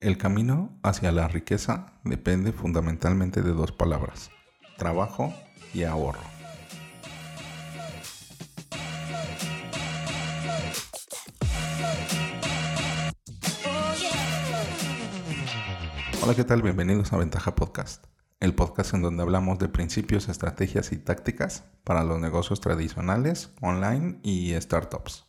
El camino hacia la riqueza depende fundamentalmente de dos palabras, trabajo y ahorro. Hola, ¿qué tal? Bienvenidos a Ventaja Podcast, el podcast en donde hablamos de principios, estrategias y tácticas para los negocios tradicionales, online y startups.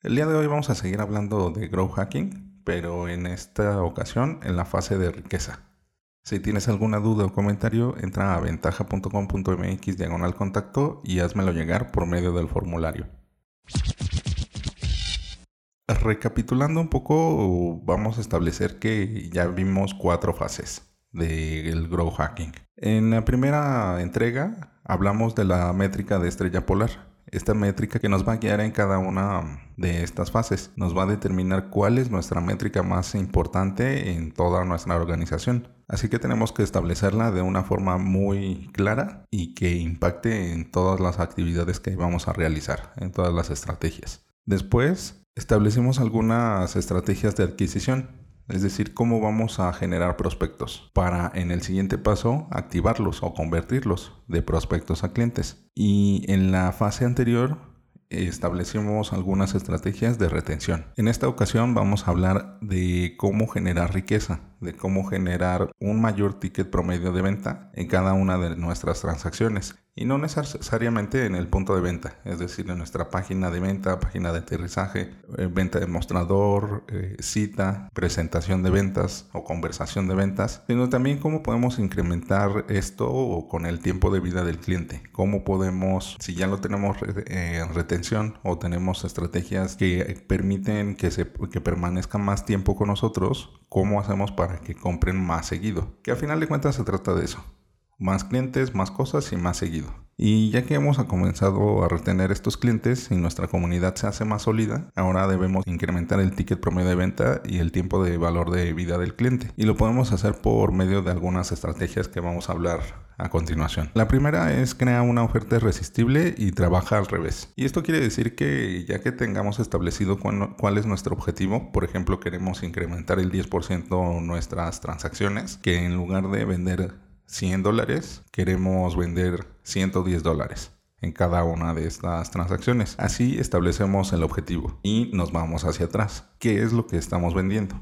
El día de hoy vamos a seguir hablando de grow hacking pero en esta ocasión en la fase de riqueza. Si tienes alguna duda o comentario, entra a ventaja.com.mx diagonal contacto y házmelo llegar por medio del formulario. Recapitulando un poco, vamos a establecer que ya vimos cuatro fases del grow hacking. En la primera entrega hablamos de la métrica de estrella polar esta métrica que nos va a guiar en cada una de estas fases. Nos va a determinar cuál es nuestra métrica más importante en toda nuestra organización. Así que tenemos que establecerla de una forma muy clara y que impacte en todas las actividades que vamos a realizar, en todas las estrategias. Después, establecimos algunas estrategias de adquisición es decir, cómo vamos a generar prospectos para en el siguiente paso activarlos o convertirlos de prospectos a clientes. Y en la fase anterior establecimos algunas estrategias de retención. En esta ocasión vamos a hablar de cómo generar riqueza, de cómo generar un mayor ticket promedio de venta en cada una de nuestras transacciones. Y no necesariamente en el punto de venta, es decir, en nuestra página de venta, página de aterrizaje, eh, venta de mostrador, eh, cita, presentación de ventas o conversación de ventas, sino también cómo podemos incrementar esto con el tiempo de vida del cliente, cómo podemos, si ya lo tenemos eh, en retención o tenemos estrategias que permiten que, se, que permanezca más tiempo con nosotros, cómo hacemos para que compren más seguido, que a final de cuentas se trata de eso más clientes, más cosas y más seguido. Y ya que hemos comenzado a retener estos clientes y nuestra comunidad se hace más sólida, ahora debemos incrementar el ticket promedio de venta y el tiempo de valor de vida del cliente. Y lo podemos hacer por medio de algunas estrategias que vamos a hablar a continuación. La primera es crear una oferta irresistible y trabaja al revés. Y esto quiere decir que ya que tengamos establecido cuál, es nuestro objetivo, por ejemplo queremos incrementar el 10% nuestras transacciones, que en lugar de vender 100 dólares, queremos vender 110 dólares en cada una de estas transacciones. Así establecemos el objetivo y nos vamos hacia atrás. ¿Qué es lo que estamos vendiendo?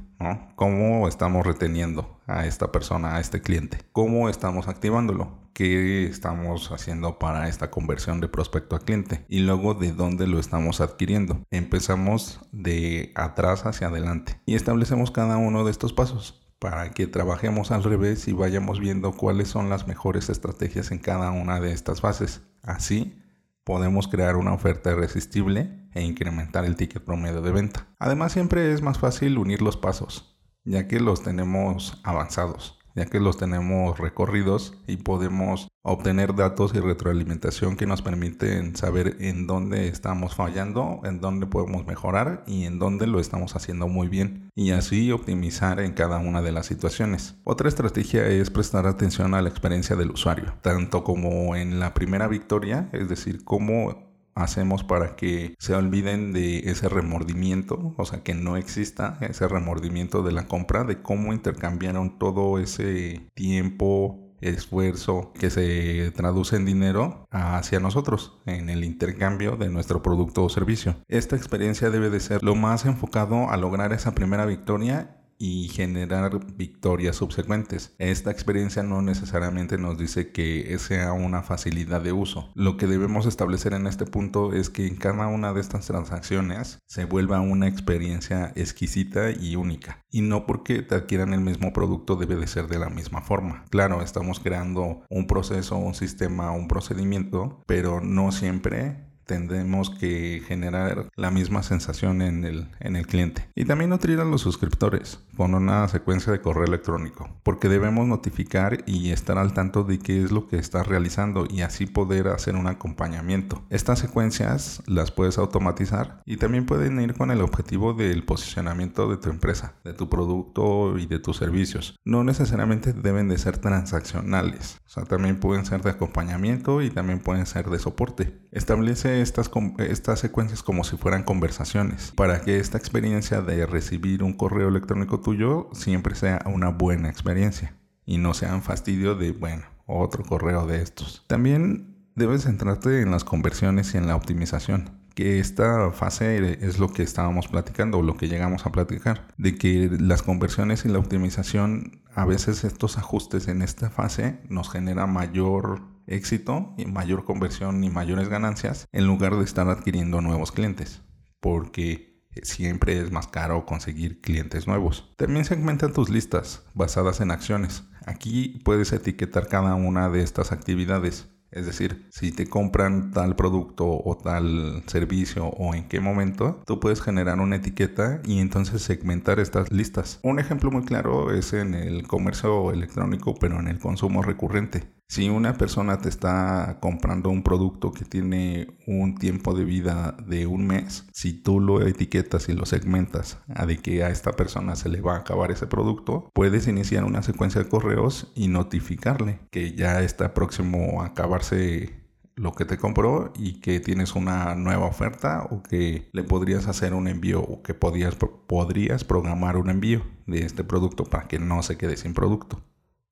¿Cómo estamos reteniendo a esta persona, a este cliente? ¿Cómo estamos activándolo? ¿Qué estamos haciendo para esta conversión de prospecto a cliente? Y luego de dónde lo estamos adquiriendo. Empezamos de atrás hacia adelante y establecemos cada uno de estos pasos para que trabajemos al revés y vayamos viendo cuáles son las mejores estrategias en cada una de estas fases. Así podemos crear una oferta irresistible e incrementar el ticket promedio de venta. Además siempre es más fácil unir los pasos, ya que los tenemos avanzados ya que los tenemos recorridos y podemos obtener datos y retroalimentación que nos permiten saber en dónde estamos fallando, en dónde podemos mejorar y en dónde lo estamos haciendo muy bien y así optimizar en cada una de las situaciones. Otra estrategia es prestar atención a la experiencia del usuario, tanto como en la primera victoria, es decir, cómo hacemos para que se olviden de ese remordimiento, o sea, que no exista ese remordimiento de la compra, de cómo intercambiaron todo ese tiempo, esfuerzo que se traduce en dinero hacia nosotros en el intercambio de nuestro producto o servicio. Esta experiencia debe de ser lo más enfocado a lograr esa primera victoria y generar victorias subsecuentes. Esta experiencia no necesariamente nos dice que sea una facilidad de uso. Lo que debemos establecer en este punto es que en cada una de estas transacciones se vuelva una experiencia exquisita y única. Y no porque te adquieran el mismo producto debe de ser de la misma forma. Claro, estamos creando un proceso, un sistema, un procedimiento, pero no siempre tendremos que generar la misma sensación en el, en el cliente. Y también nutrir a los suscriptores con una secuencia de correo electrónico, porque debemos notificar y estar al tanto de qué es lo que estás realizando y así poder hacer un acompañamiento. Estas secuencias las puedes automatizar y también pueden ir con el objetivo del posicionamiento de tu empresa, de tu producto y de tus servicios. No necesariamente deben de ser transaccionales, o sea, también pueden ser de acompañamiento y también pueden ser de soporte. Establece Estas, estas secuencias como si fueran conversaciones para que esta experiencia de recibir un correo electrónico tuyo siempre sea una buena experiencia y no sea un fastidio de, bueno, otro correo de estos. También debes centrarte en las conversiones y en la optimización que esta fase es lo que estábamos platicando o lo que llegamos a platicar, de que las conversiones y la optimización, a veces estos ajustes en esta fase nos genera mayor éxito y mayor conversión y mayores ganancias en lugar de estar adquiriendo nuevos clientes, porque siempre es más caro conseguir clientes nuevos. También segmenta tus listas basadas en acciones. Aquí puedes etiquetar cada una de estas actividades es decir, si te compran tal producto o tal servicio o en qué momento, tú puedes generar una etiqueta y entonces segmentar estas listas. Un ejemplo muy claro es en el comercio electrónico, pero en el consumo recurrente. Si una persona te está comprando un producto que tiene un tiempo de vida de un mes, si tú lo etiquetas y lo segmentas a de que a esta persona se le va a acabar ese producto, puedes iniciar una secuencia de correos y notificarle que ya está próximo a acabarse lo que te compró y que tienes una nueva oferta o que le podrías hacer un envío o que podrías, podrías programar un envío de este producto para que no se quede sin producto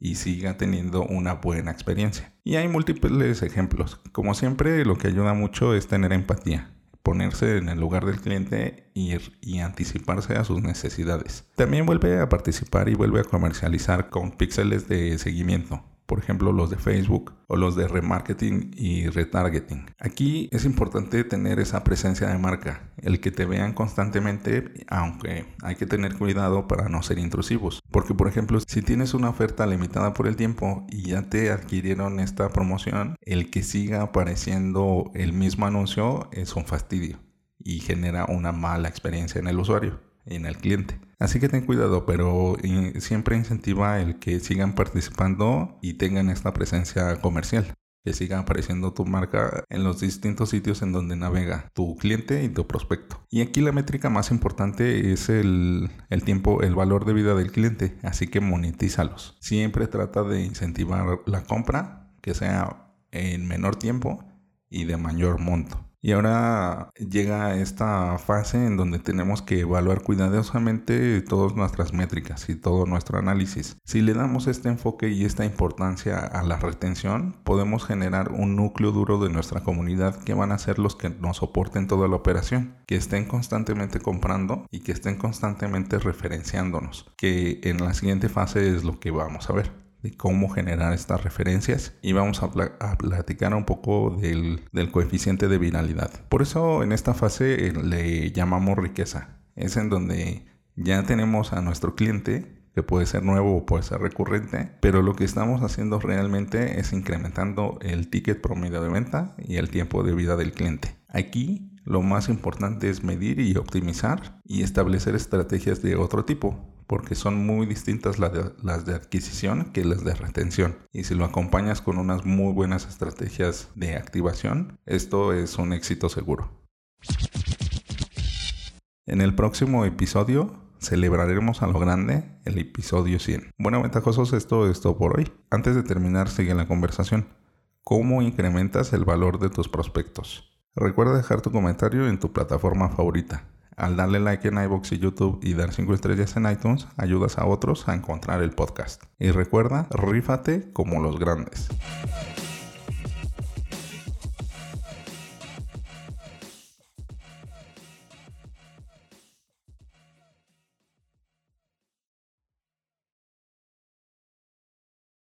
y siga teniendo una buena experiencia. Y hay múltiples ejemplos. Como siempre, lo que ayuda mucho es tener empatía, ponerse en el lugar del cliente ir y anticiparse a sus necesidades. También vuelve a participar y vuelve a comercializar con píxeles de seguimiento por ejemplo los de Facebook o los de remarketing y retargeting. Aquí es importante tener esa presencia de marca, el que te vean constantemente, aunque hay que tener cuidado para no ser intrusivos. Porque por ejemplo, si tienes una oferta limitada por el tiempo y ya te adquirieron esta promoción, el que siga apareciendo el mismo anuncio es un fastidio y genera una mala experiencia en el usuario en el cliente. Así que ten cuidado, pero siempre incentiva el que sigan participando y tengan esta presencia comercial. Que siga apareciendo tu marca en los distintos sitios en donde navega tu cliente y tu prospecto. Y aquí la métrica más importante es el, el tiempo, el valor de vida del cliente. Así que monetízalos. Siempre trata de incentivar la compra, que sea en menor tiempo y de mayor monto. Y ahora llega esta fase en donde tenemos que evaluar cuidadosamente todas nuestras métricas y todo nuestro análisis. Si le damos este enfoque y esta importancia a la retención, podemos generar un núcleo duro de nuestra comunidad que van a ser los que nos soporten toda la operación, que estén constantemente comprando y que estén constantemente referenciándonos, que en la siguiente fase es lo que vamos a ver de cómo generar estas referencias y vamos a, platicar un poco del, del, coeficiente de viralidad. Por eso en esta fase eh, le llamamos riqueza. Es en donde ya tenemos a nuestro cliente que puede ser nuevo o puede ser recurrente, pero lo que estamos haciendo realmente es incrementando el ticket promedio de venta y el tiempo de vida del cliente. Aquí lo más importante es medir y optimizar y establecer estrategias de otro tipo, porque son muy distintas las de, adquisición que las de retención. Y si lo acompañas con unas muy buenas estrategias de activación, esto es un éxito seguro. En el próximo episodio celebraremos a lo grande el episodio 100. Bueno, ventajosos, esto es todo por hoy. Antes de terminar, sigue la conversación. ¿Cómo incrementas el valor de tus prospectos? Recuerda dejar tu comentario en tu plataforma favorita. Al darle like en iBox y YouTube y dar 5 estrellas en iTunes, ayudas a otros a encontrar el podcast. Y recuerda, rífate como los grandes.